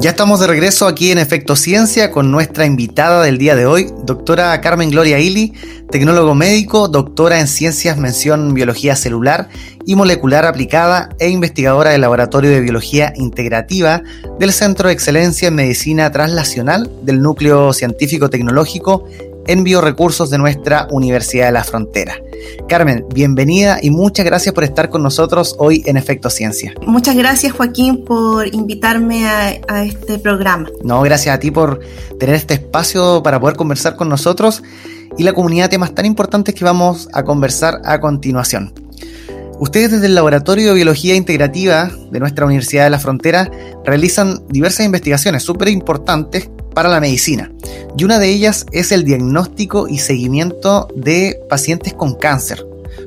Ya estamos de regreso aquí en Efecto Ciencia con nuestra invitada del día de hoy, doctora Carmen Gloria Ili, tecnólogo médico, doctora en ciencias mención biología celular y molecular aplicada e investigadora del Laboratorio de Biología Integrativa del Centro de Excelencia en Medicina Translacional del Núcleo Científico Tecnológico en Biorecursos de nuestra Universidad de la Frontera. Carmen, bienvenida y muchas gracias por estar con nosotros hoy en Efecto Ciencia. Muchas gracias Joaquín por invitarme a, este programa. No, gracias a ti por tener este espacio para poder conversar con nosotros y la comunidad de temas tan importantes que vamos a conversar a continuación. Ustedes desde el Laboratorio de Biología Integrativa de nuestra Universidad de la Frontera realizan diversas investigaciones súper importantes para la medicina. Y una de ellas es el diagnóstico y seguimiento de pacientes con cáncer,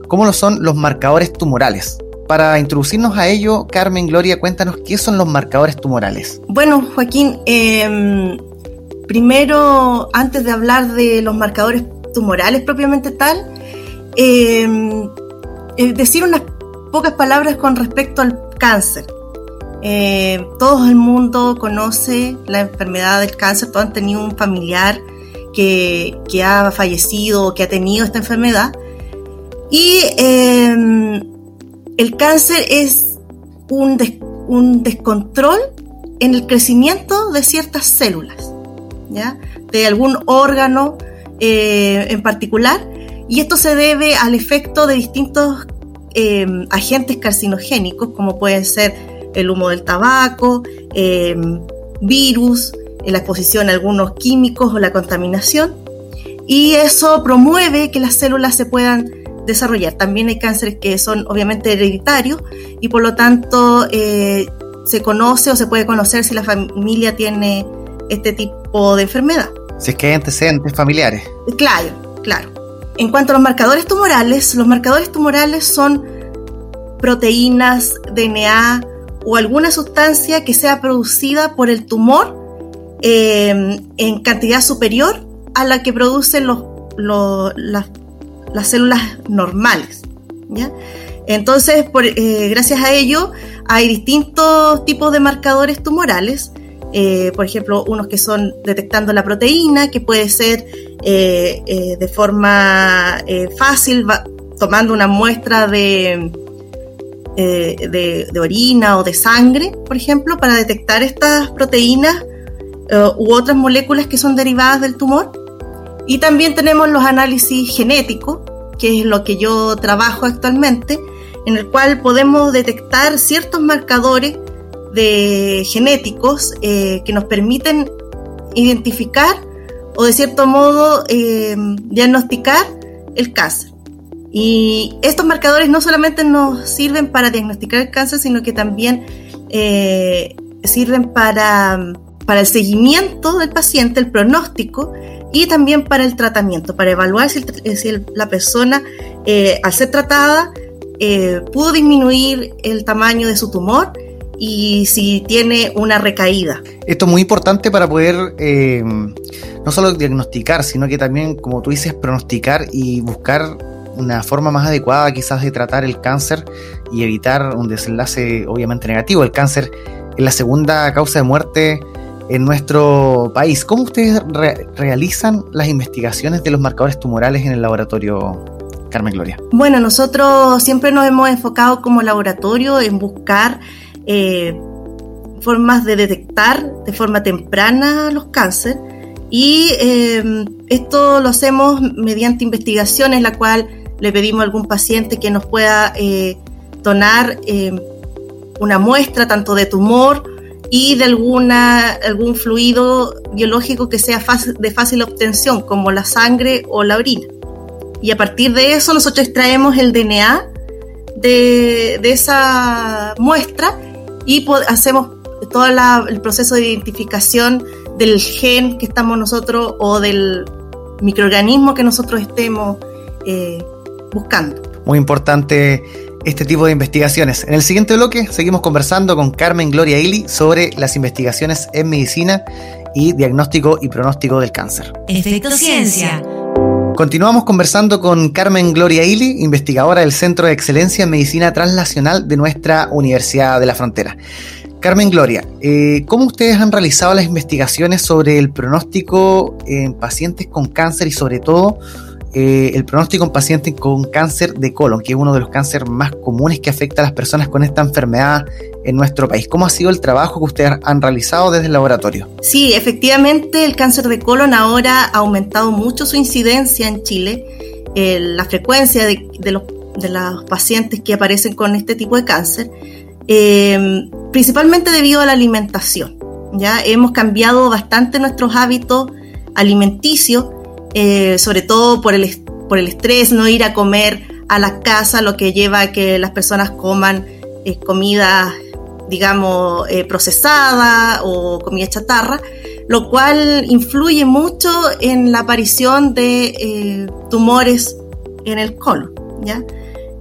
como lo son los marcadores tumorales. Para introducirnos a ello, Carmen Gloria, cuéntanos qué son los marcadores tumorales. Bueno, Joaquín, em, primero, antes de hablar de los marcadores tumorales propiamente tal, em, decir unas pocas palabras con respecto al cáncer. Eh, todo el mundo conoce la enfermedad del cáncer, todos han tenido un familiar que, ha fallecido o que ha tenido esta enfermedad. Y em, el cáncer es un, descontrol en el crecimiento de ciertas células, ¿ya? de algún órgano eh, en particular, y esto se debe al efecto de distintos em, agentes carcinogénicos, como pueden ser el humo del tabaco, em, virus, la exposición a algunos químicos o la contaminación. Y eso promueve que las células se puedan desarrollar. También hay cánceres que son obviamente hereditarios y por lo tanto eh, se conoce o se puede conocer si la familia tiene este tipo de enfermedad. Si es que hay antecedentes familiares. Claro, claro. En cuanto a los marcadores tumorales, los marcadores tumorales son proteínas, DNA, o alguna sustancia que sea producida por el tumor eh, en cantidad superior a la que producen los, las, células normales. Entonces, eh, gracias a ello, hay distintos tipos de marcadores tumorales. Eh, por ejemplo, unos que son detectando la proteína, que puede ser de forma fácil, tomando una muestra de, eh, de, orina o de sangre, por ejemplo, para detectar estas proteínas eh, u otras moléculas que son derivadas del tumor. Y también tenemos los análisis genéticos, que es lo que yo trabajo actualmente, en el cual podemos detectar ciertos marcadores de genéticos eh, que nos permiten identificar o de cierto modo diagnosticar el cáncer. Y estos marcadores no solamente nos sirven para diagnosticar el cáncer, sino que también eh, sirven para, para el seguimiento del paciente, el pronóstico y también para el tratamiento, para evaluar si, la persona eh, al ser tratada eh, pudo disminuir el tamaño de su tumor y si tiene una recaída. Esto es muy importante para poder no solo diagnosticar, sino que también, como tú dices, pronosticar y buscar una forma más adecuada quizás de tratar el cáncer y evitar un desenlace obviamente negativo. El cáncer es la segunda causa de muerte en nuestro país. ¿Cómo ustedes realizan las investigaciones de los marcadores tumorales en el laboratorio Carmen Gloria? Bueno, nosotros siempre nos hemos enfocado como laboratorio en buscar eh, formas de detectar de forma temprana los cánceres y eh, esto lo hacemos mediante investigaciones, la cual le pedimos a algún paciente que nos pueda eh, donar eh, una muestra tanto de tumor y de alguna, algún fluido biológico que sea de fácil obtención, como la sangre o la orina. Y a partir de eso nosotros extraemos el DNA de, esa muestra y hacemos todo el proceso de identificación del gen que estamos nosotros o del microorganismo que nosotros estemos eh, buscando. Muy importante este tipo de investigaciones. En el siguiente bloque seguimos conversando con Carmen Gloria Ili sobre las investigaciones en medicina y diagnóstico y pronóstico del cáncer. Efecto Ciencia. Continuamos conversando con Carmen Gloria Ili, investigadora del Centro de Excelencia en Medicina Translacional de nuestra Universidad de la Frontera. Carmen Gloria, eh, ¿cómo ustedes han realizado las investigaciones sobre el pronóstico en pacientes con cáncer y sobre todo eh, el pronóstico en pacientes con cáncer de colon, que es uno de los cánceres más comunes que afecta a las personas con esta enfermedad en nuestro país. ¿Cómo ha sido el trabajo que ustedes han realizado desde el laboratorio? Sí, efectivamente el cáncer de colon ahora ha aumentado mucho su incidencia en Chile. La frecuencia de, los, de los pacientes que aparecen con este tipo de cáncer eh, principalmente debido a la alimentación. Ya hemos cambiado bastante nuestros hábitos alimenticios, eh, sobre todo por el, por el estrés, no ir a comer a la casa, lo que lleva a que las personas coman eh, comida, digamos, procesada o comida chatarra, lo cual influye mucho en la aparición de tumores en el colon. ¿ya?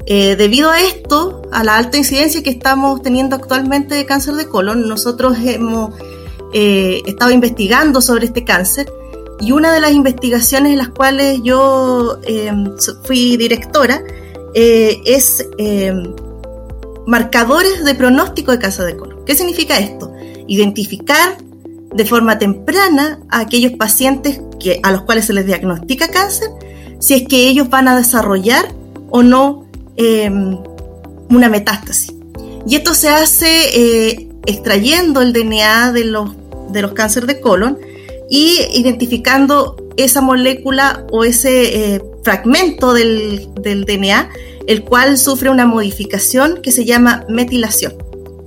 Eh, debido a esto, a la alta incidencia que estamos teniendo actualmente de cáncer de colon, nosotros hemos eh, estado investigando sobre este cáncer y una de las investigaciones en las cuales yo em, fui directora eh, es em, marcadores de pronóstico de cáncer de colon. ¿Qué significa esto? Identificar de forma temprana a aquellos pacientes que, a los cuales se les diagnostica cáncer, si es que ellos van a desarrollar o no Em, una metástasis. Y esto se hace eh, extrayendo el DNA de los, de los cánceres de colon y identificando esa molécula o ese eh, fragmento del, DNA, el cual sufre una modificación que se llama metilación,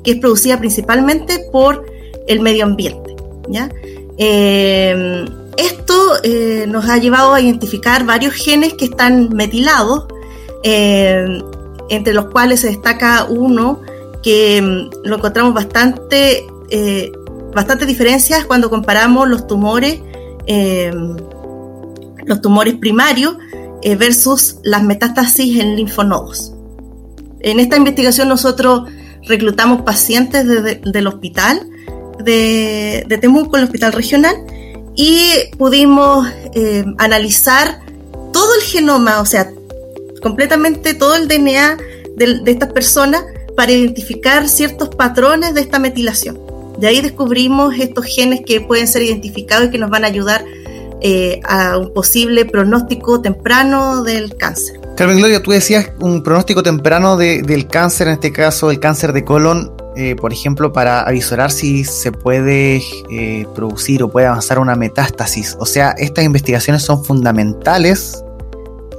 que es producida principalmente por el medio ambiente. ¿ya? Em, esto eh, nos ha llevado a identificar varios genes que están metilados eh, entre los cuales se destaca uno que mm, lo encontramos bastante, eh, bastante diferencias cuando comparamos los tumores, eh, los tumores primarios versus las metástasis en linfonodos. En esta investigación nosotros reclutamos pacientes del hospital de, de Temuco, el hospital regional, y pudimos analizar todo el genoma, o sea, completamente todo el DNA de, estas personas para identificar ciertos patrones de esta metilación. De ahí descubrimos estos genes que pueden ser identificados y que nos van a ayudar eh, a un posible pronóstico temprano del cáncer. Carmen Gloria, tú decías un pronóstico temprano del cáncer, en este caso el cáncer de colon, eh, por ejemplo, para avisorar si se puede eh, producir o puede avanzar una metástasis. O sea, estas investigaciones son fundamentales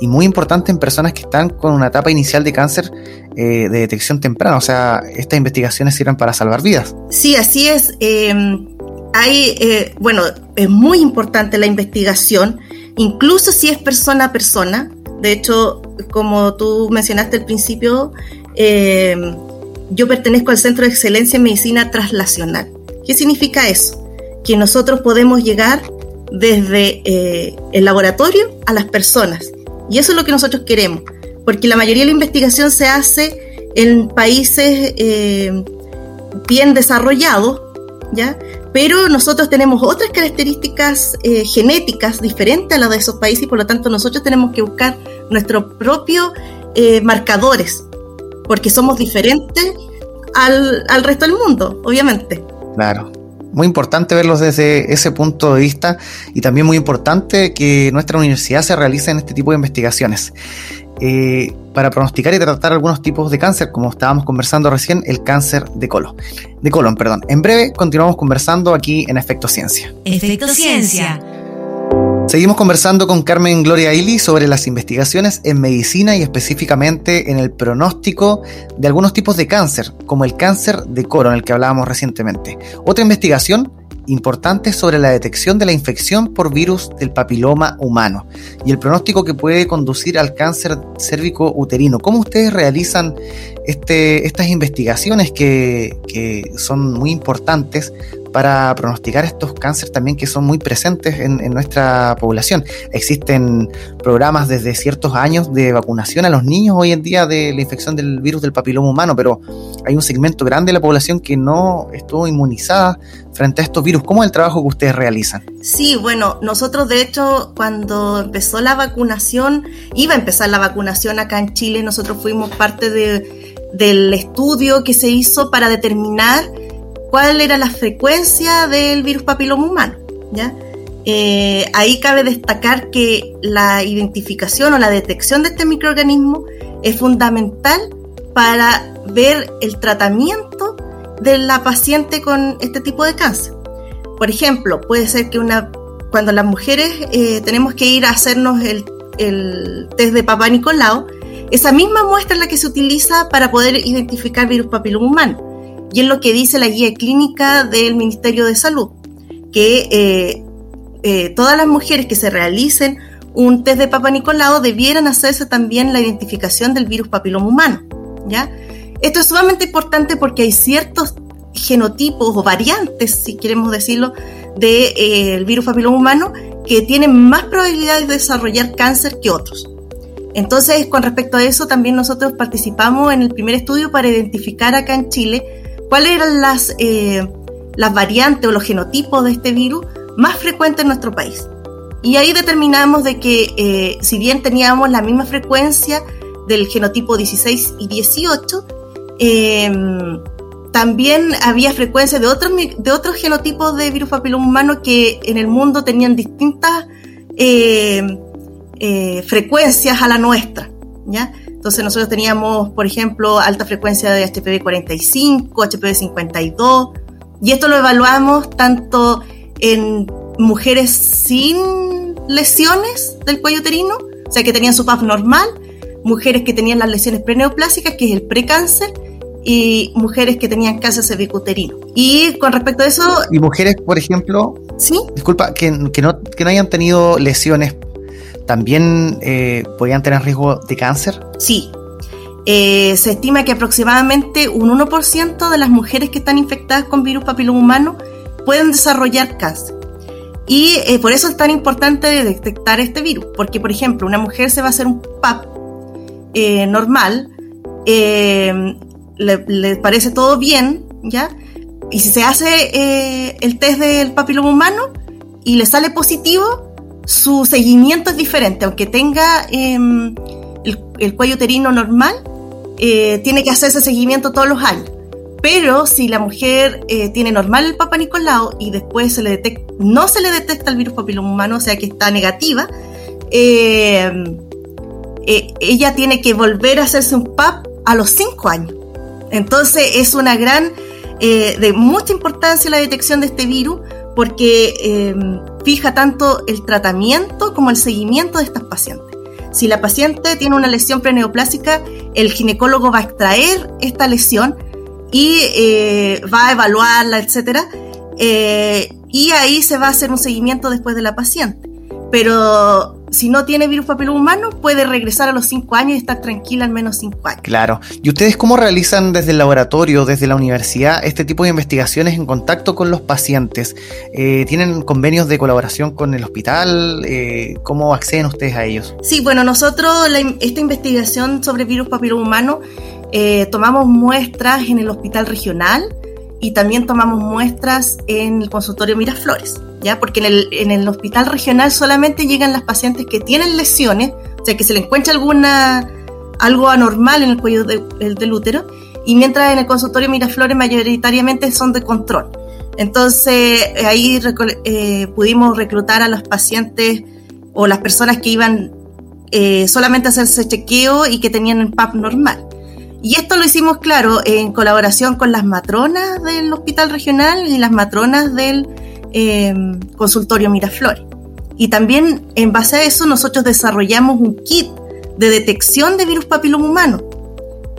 y muy importante en personas que están con una etapa inicial de cáncer eh, de detección temprana. O sea, estas investigaciones sirven para salvar vidas. Sí, así es. Em, hay, eh, bueno, es muy importante la investigación, incluso si es persona a persona. De hecho, como tú mencionaste al principio, em, yo pertenezco al Centro de Excelencia en Medicina Translacional. ¿Qué significa eso? Que nosotros podemos llegar desde eh, el laboratorio a las personas y eso es lo que nosotros queremos, porque la mayoría de la investigación se hace en países eh, bien desarrollados, ¿ya? Pero nosotros tenemos otras características eh, genéticas diferentes a las de esos países y por lo tanto nosotros tenemos que buscar nuestros propios eh, marcadores, porque somos diferentes al, al resto del mundo, obviamente. Claro, muy importante verlos desde ese punto de vista y también muy importante que nuestra universidad se realice en este tipo de investigaciones. Eh, para pronosticar y tratar algunos tipos de cáncer, como estábamos conversando recién, el cáncer de colon. De colon, perdón. En breve continuamos conversando aquí en Efecto Ciencia. Efecto Ciencia. Seguimos conversando con Carmen Gloria Ili sobre las investigaciones en medicina y específicamente en el pronóstico de algunos tipos de cáncer, como el cáncer de colon, el que hablábamos recientemente. Otra investigación importante sobre la detección de la infección por virus del papiloma humano y el pronóstico que puede conducir al cáncer cérvico uterino. ¿Cómo ustedes realizan este, estas investigaciones que, que son muy importantes para pronosticar estos cánceres también que son muy presentes en, nuestra población. Existen programas desde ciertos años de vacunación a los niños hoy en día de la infección del virus del papiloma humano, pero hay un segmento grande de la población que no estuvo inmunizada frente a estos virus. ¿Cómo es el trabajo que ustedes realizan? Sí, bueno, nosotros de hecho cuando empezó la vacunación, iba a empezar la vacunación acá en Chile, nosotros fuimos parte de, del estudio que se hizo para determinar cuál era la frecuencia del virus papiloma humano. ¿ya? Eh, ahí cabe destacar que la identificación o la detección de este microorganismo es fundamental para ver el tratamiento de la paciente con este tipo de cáncer. Por ejemplo, puede ser que una, cuando las mujeres eh, tenemos que ir a hacernos el, test de Papá Nicolau, esa misma muestra es la que se utiliza para poder identificar virus papiloma humano. Y es lo que dice la guía clínica del Ministerio de Salud, que eh, eh, todas las mujeres que se realicen un test de Papa Nicolau debieran hacerse también la identificación del virus papiloma humano. ¿ya? Esto es sumamente importante porque hay ciertos genotipos o variantes, si queremos decirlo, del de, eh, virus papiloma humano que tienen más probabilidades de desarrollar cáncer que otros. Entonces, con respecto a eso, también nosotros participamos en el primer estudio para identificar acá en Chile cuáles eran las, eh, las variantes o los genotipos de este virus más frecuentes en nuestro país. Y ahí determinamos de que eh, si bien teníamos la misma frecuencia del genotipo 16 y 18, em, también había frecuencia de otros, de otros genotipos de virus papiloma humano que en el mundo tenían distintas eh, eh, frecuencias a la nuestra, ¿ya? Entonces nosotros teníamos, por ejemplo, alta frecuencia de HPV 45, HPV 52, y esto lo evaluamos tanto en mujeres sin lesiones del cuello uterino, o sea, que tenían su PAP normal, mujeres que tenían las lesiones preneoplásicas, que es el precáncer, y mujeres que tenían cáncer cervicuterino. Y con respecto a eso... Y mujeres, por ejemplo... Sí. Disculpa, que, que, no, que no hayan tenido lesiones ¿también eh, tener riesgo de cáncer? Sí. Eh, se estima que aproximadamente un 1% de las mujeres que están infectadas con virus papiloma humano pueden desarrollar cáncer. Y eh, por eso es tan importante detectar este virus, porque por ejemplo, una mujer se va a hacer un PAP normal, le, parece todo bien, ¿ya? Y si se hace el test del papiloma humano y le sale positivo, su seguimiento es diferente, aunque tenga em, el, cuello uterino normal, eh, tiene que hacer ese seguimiento todos los años. Pero si la mujer eh, tiene normal el Papa Nicolau y después se le no se le detecta el virus papiloma humano, o sea que está negativa, em, eh, ella tiene que volver a hacerse un PAP a los 5 años. Entonces es una gran, de mucha importancia la detección de este virus porque em, fija tanto el tratamiento como el seguimiento de estas pacientes. Si la paciente tiene una lesión preneoplásica, el ginecólogo va a extraer esta lesión y eh, va a evaluarla, etc. Eh, y ahí se va a hacer un seguimiento después de la paciente. Pero si no tiene virus papiloma humano, puede regresar a los 5 años y estar tranquila al menos 5 años. Claro. ¿Y ustedes cómo realizan desde el laboratorio, desde la universidad, este tipo de investigaciones en contacto con los pacientes? Eh, ¿Tienen convenios de colaboración con el hospital? Eh, ¿Cómo acceden ustedes a ellos? Sí, bueno, nosotros esta investigación sobre virus papiloma humano eh, tomamos muestras en el hospital regional y también tomamos muestras en el consultorio Miraflores. ¿Ya? Porque en el, en el hospital regional solamente llegan las pacientes que tienen lesiones, o sea, que se le encuentra alguna, algo anormal en el cuello del útero, y mientras en el consultorio Miraflores mayoritariamente son de control. Entonces ahí eh, pudimos reclutar a los pacientes o las personas que iban eh, solamente a hacerse chequeo y que tenían el PAP normal. Y esto lo hicimos, claro, en colaboración con las matronas del hospital regional y las matronas del em, consultorio Miraflores. Y también en base a eso nosotros desarrollamos un kit de detección de virus papiloma humano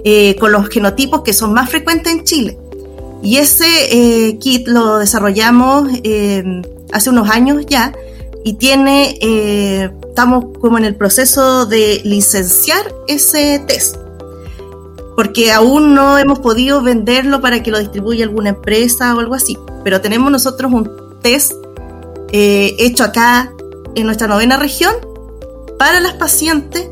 eh, con los genotipos que son más frecuentes en Chile. Y ese eh, kit lo desarrollamos em, hace unos años ya y tiene, eh, estamos como en el proceso de licenciar ese test porque aún no hemos podido venderlo para que lo distribuya alguna empresa o algo así. pero tenemos nosotros un test eh, hecho acá en nuestra novena región para las pacientes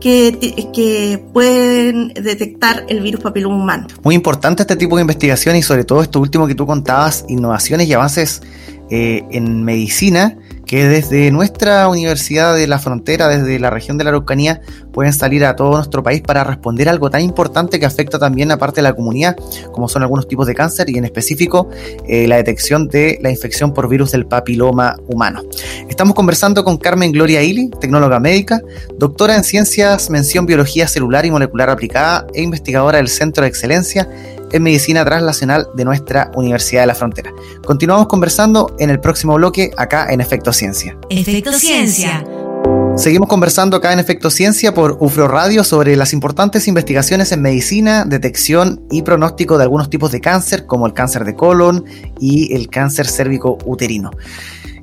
que, que, pueden detectar el virus papiloma humano. Muy importante este tipo de investigación y sobre todo esto último que tú contabas, innovaciones y avances eh, en medicina que desde nuestra Universidad de la Frontera, desde la región de la Araucanía, pueden salir a todo nuestro país para responder algo tan importante que afecta también a parte de la comunidad, como son algunos tipos de cáncer y en específico eh, la detección de la infección por virus del papiloma humano. Estamos conversando con Carmen Gloria Ili, tecnóloga médica, doctora en ciencias, mención biología celular y molecular aplicada e investigadora del Centro de Excelencia en Medicina Translacional de nuestra Universidad de la Frontera. Continuamos conversando en el próximo bloque acá en Efecto Ciencia. Efecto Ciencia. Seguimos conversando acá en Efecto Ciencia por UFRO Radio sobre las importantes investigaciones en medicina, detección y pronóstico de algunos tipos de cáncer, como el cáncer de colon y el cáncer cérvico uterino.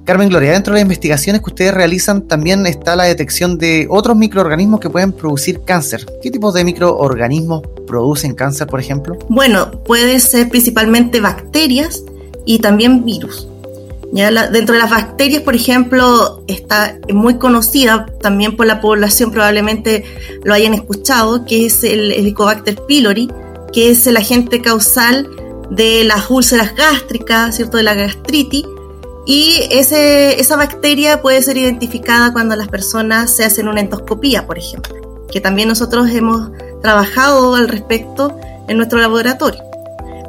Carmen Gloria, dentro de las investigaciones que ustedes realizan también está la detección de otros microorganismos que pueden producir cáncer. ¿Qué tipos de microorganismos producen cáncer, por ejemplo? Bueno, puede ser principalmente bacterias y también virus. Dentro de las bacterias, por ejemplo, está muy conocida también por la población, probablemente lo hayan escuchado, que es el Helicobacter pylori, que es el agente causal de las úlceras gástricas, ¿cierto? De la gastritis y esa bacteria puede ser identificada cuando las personas se hacen una endoscopía, por ejemplo, que también nosotros hemos trabajado al respecto en nuestro laboratorio.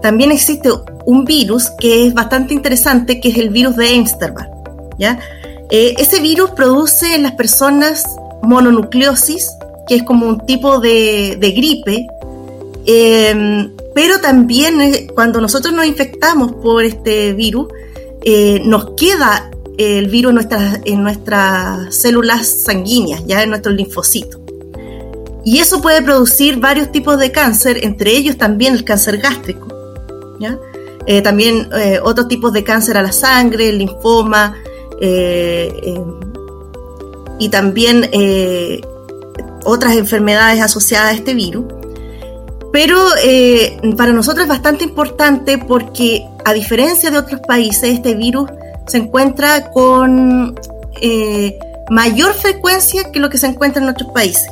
También existe un virus que es bastante interesante, que es el virus de Amsterdam. ¿ya? Eh, ese virus produce en las personas mononucleosis, que es como un tipo de, gripe, eh, pero también eh, cuando nosotros nos infectamos por este virus, eh, nos queda el virus en nuestras, células sanguíneas, ya en nuestros linfocitos. Y eso puede producir varios tipos de cáncer, entre ellos también el cáncer gástrico. Eh, también eh, otros tipos de cáncer a la sangre, el linfoma, y también otras enfermedades asociadas a este virus. Pero para nosotros es bastante importante porque a diferencia de otros países, este virus se encuentra con eh, mayor frecuencia que lo que se encuentra en otros países.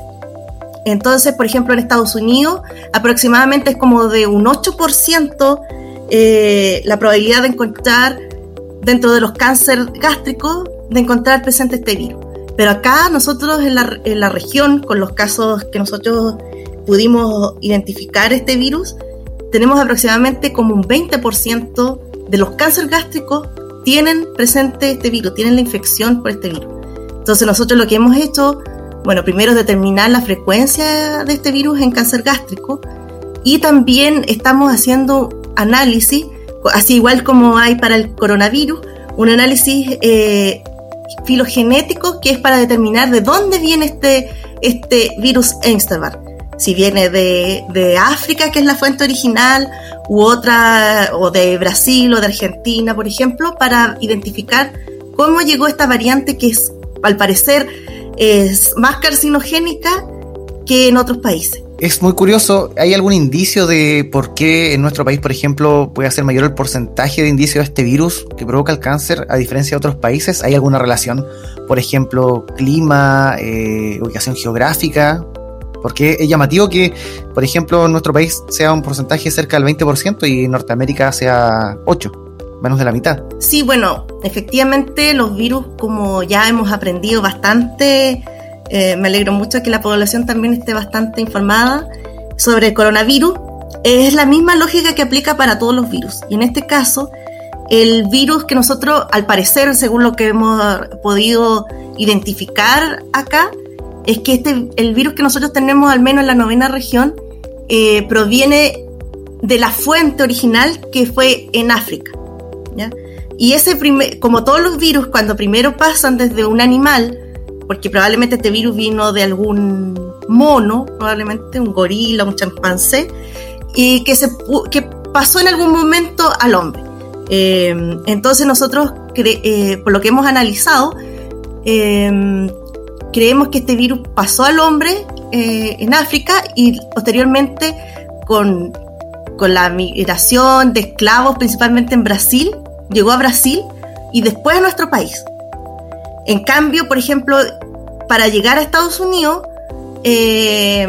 Entonces, por ejemplo, en Estados Unidos aproximadamente es como de un 8% eh, la probabilidad de encontrar dentro de los cánceres gástricos, de encontrar presente este virus. Pero acá nosotros en la, en la región, con los casos que nosotros pudimos identificar este virus, tenemos aproximadamente como un 20% de los cánceres gástricos tienen presente este virus, tienen la infección por este virus. Entonces nosotros lo que hemos hecho, bueno, primero es determinar la frecuencia de este virus en cáncer gástrico y también estamos haciendo análisis, así igual como hay para el coronavirus, un análisis eh, filogenético que es para determinar de dónde viene este, este virus Einstein si viene de, África, que es la fuente original, u otra, o de Brasil o de Argentina, por ejemplo, para identificar cómo llegó esta variante que es, al parecer, es más carcinogénica que en otros países. Es muy curioso, ¿hay algún indicio de por qué en nuestro país, por ejemplo, puede ser mayor el porcentaje de indicio de este virus que provoca el cáncer a diferencia de otros países? ¿Hay alguna relación, por ejemplo, clima, eh, ubicación geográfica? Porque es llamativo que, por ejemplo, en nuestro país sea un porcentaje cerca del 20% y en Norteamérica sea 8%, menos de la mitad. Sí, bueno, efectivamente los virus, como ya hemos aprendido bastante, eh, me alegro mucho que la población también esté bastante informada sobre el coronavirus. Es la misma lógica que aplica para todos los virus. Y en este caso, el virus que nosotros, al parecer, según lo que hemos podido identificar acá, es que este, el virus que nosotros tenemos, al menos en la novena región, eh, proviene de la fuente original que fue en África. Y ese como todos los virus, cuando primero pasan desde un animal, porque probablemente este virus vino de algún mono, probablemente un gorila, un chimpancé, y que, se, que pasó en algún momento al hombre. Eh, entonces nosotros, eh, por lo que hemos analizado, creemos que este virus pasó al hombre eh, en África y posteriormente con, con, la migración de esclavos, principalmente en Brasil, llegó a Brasil y después a nuestro país. En cambio, por ejemplo, para llegar a Estados Unidos, eh,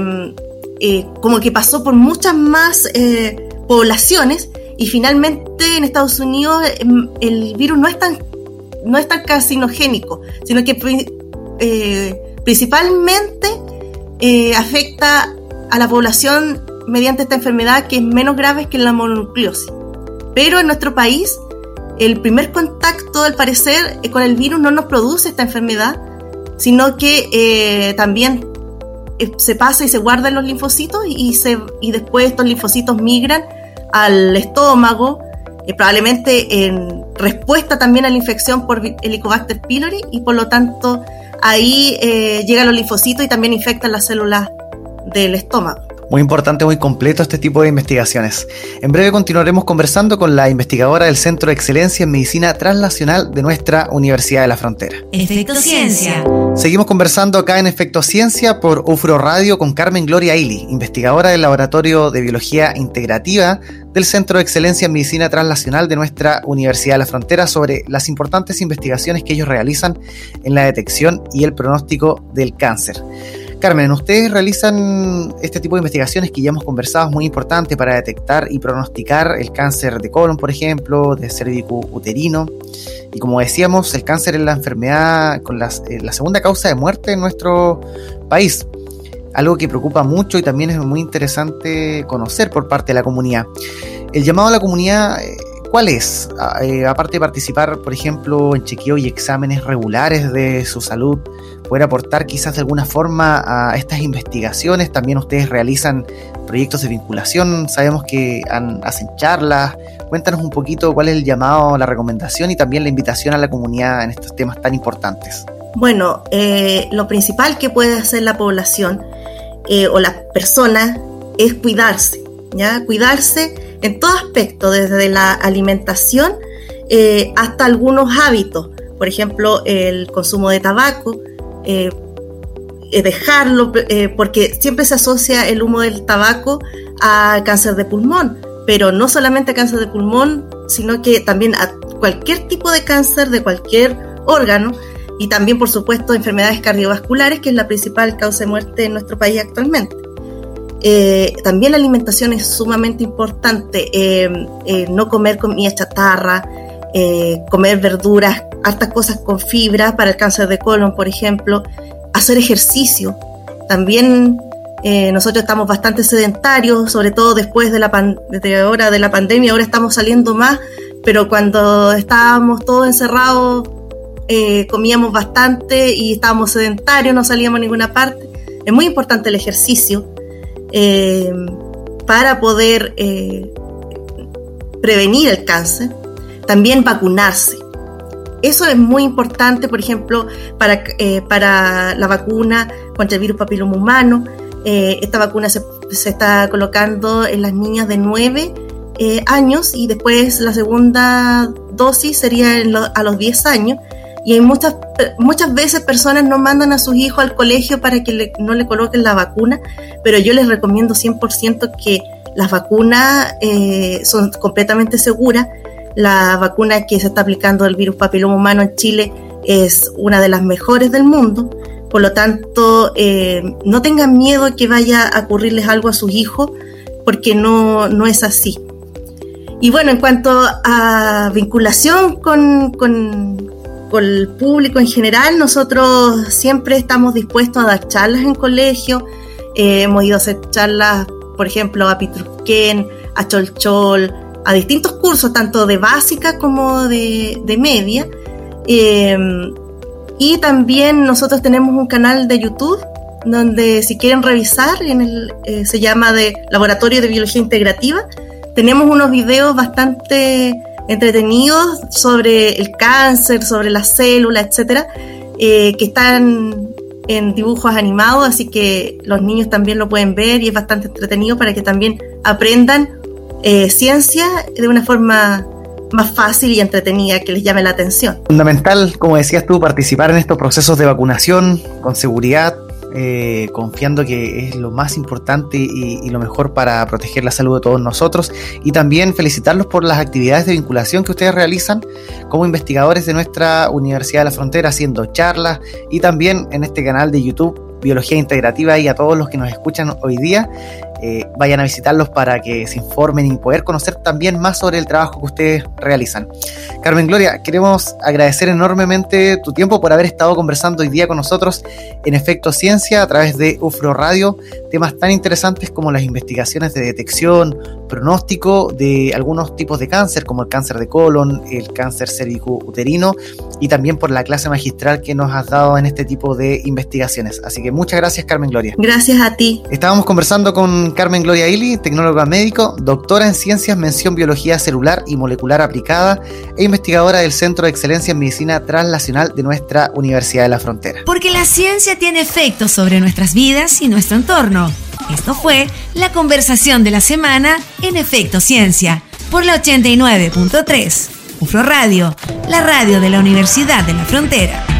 eh, como que pasó por muchas más poblaciones y finalmente en Estados Unidos em, el virus no es tan, no es tan carcinogénico, sino que principalmente afecta a la población mediante esta enfermedad que es menos grave que la mononucleosis. Pero en nuestro país, el primer contacto, al parecer, con el virus no nos produce esta enfermedad, sino que eh, también eh, se pasa y se guarda en los linfocitos y, se, y después estos linfocitos migran al estómago, eh, probablemente en respuesta también a la infección por Helicobacter pylori y por lo tanto ahí llegan los linfocitos y también infectan las células del estómago. Muy importante, muy completo este tipo de investigaciones. En breve continuaremos conversando con la investigadora del Centro de Excelencia en Medicina Translacional de nuestra Universidad de la Frontera. Efecto Ciencia. Seguimos conversando acá en Efecto Ciencia por UFRO Radio con Carmen Gloria Ailey, investigadora del Laboratorio de Biología Integrativa del Centro de Excelencia en Medicina Translacional de nuestra Universidad de la Frontera sobre las importantes investigaciones que ellos realizan en la detección y el pronóstico del cáncer. Carmen, ustedes realizan este tipo de investigaciones que ya hemos conversado, es muy importante para detectar y pronosticar el cáncer de colon, por ejemplo, de cérvico uterino. Y como decíamos, el cáncer es la enfermedad con eh, la segunda causa de muerte en nuestro país. Algo que preocupa mucho y también es muy interesante conocer por parte de la comunidad. El llamado a la comunidad eh, ¿Cuál es? Eh, aparte de participar, por ejemplo, en chequeo y exámenes regulares de su salud, poder aportar quizás de alguna forma a estas investigaciones. También ustedes realizan proyectos de vinculación, sabemos que hacen charlas. Cuéntanos un poquito cuál es el llamado, la recomendación y también la invitación a la comunidad en estos temas tan importantes. Bueno, eh, lo principal que puede hacer la población eh, o las personas es cuidarse, ¿ya? Cuidarse en todo aspecto, desde la alimentación eh, hasta algunos hábitos, por ejemplo, el consumo de tabaco, eh, eh, dejarlo, porque siempre se asocia el humo del tabaco a cáncer de pulmón, pero no solamente a cáncer de pulmón, sino que también a cualquier tipo de cáncer de cualquier órgano y también, por supuesto, enfermedades cardiovasculares, que es la principal causa de muerte en nuestro país actualmente. Eh, también la alimentación es sumamente importante, eh, eh, no comer comida chatarra, comer verduras, hartas cosas con fibra para el cáncer de colon, por ejemplo, hacer ejercicio. También nosotros estamos bastante sedentarios, sobre todo después de la ahora de la pandemia, ahora estamos saliendo más, pero cuando estábamos todos encerrados comíamos bastante y estábamos sedentarios, no salíamos a ninguna parte. Es muy importante el ejercicio. Eh, para poder eh, prevenir el cáncer, también vacunarse. Eso es muy importante, por ejemplo, para, eh, para la vacuna contra el virus papiloma humano. esta vacuna se, está colocando en las niñas de 9 años y después la segunda dosis sería a los 10 años y muchas, muchas veces personas no mandan a sus hijos al colegio para que no le coloquen la vacuna, pero yo les recomiendo 100% que las vacunas eh, son completamente seguras. La vacuna que se está aplicando del virus papiloma humano en Chile es una de las mejores del mundo. Por lo tanto, eh, no tengan miedo que vaya a ocurrirles algo a sus hijos, porque no, no es así. Y bueno, en cuanto a vinculación con, con, el público en general, nosotros siempre estamos dispuestos a dar charlas en colegio. Eh, hemos ido a hacer charlas, por ejemplo, a Pitrusquén, a Cholchol, a distintos cursos, tanto de básica como de, media. Em, y también nosotros tenemos un canal de YouTube donde si quieren revisar, en el, eh, se llama de Laboratorio de Biología Integrativa. Tenemos unos videos bastante entretenidos sobre el cáncer, sobre las células, etcétera, eh, que están en dibujos animados, así que los niños también lo pueden ver y es bastante entretenido para que también aprendan eh, ciencia de una forma más fácil y entretenida que les llame la atención. Fundamental, como decías tú, participar en estos procesos de vacunación con seguridad, eh, confiando que es lo más importante y, lo mejor para proteger la salud de todos nosotros. Y también felicitarlos por las actividades de vinculación que ustedes realizan como investigadores de nuestra Universidad de la Frontera, haciendo charlas y también en este canal de YouTube Biología Integrativa y a todos los que nos escuchan hoy día. Eh, vayan a visitarlos para que se informen y poder conocer también más sobre el trabajo que ustedes realizan. Carmen Gloria, queremos agradecer enormemente tu tiempo por haber estado conversando hoy día con nosotros en Efecto Ciencia a través de UFRO Radio, temas tan interesantes como las investigaciones de detección, pronóstico de algunos tipos de cáncer, como el cáncer de colon, el cáncer cérvico-uterino, y también por la clase magistral que nos has dado en este tipo de investigaciones. Así que muchas gracias, Carmen Gloria. Gracias a ti. Estábamos conversando Carmen Gloria Ili, tecnóloga médico, doctora en ciencias, mención biología celular y molecular aplicada e investigadora del Centro de Excelencia en Medicina Translacional de nuestra Universidad de la Frontera. Porque la ciencia tiene efectos sobre nuestras vidas y nuestro entorno. Esto fue la conversación de la semana en Efecto Ciencia por la 89.3. UFRO Radio, la radio de la Universidad de la Frontera.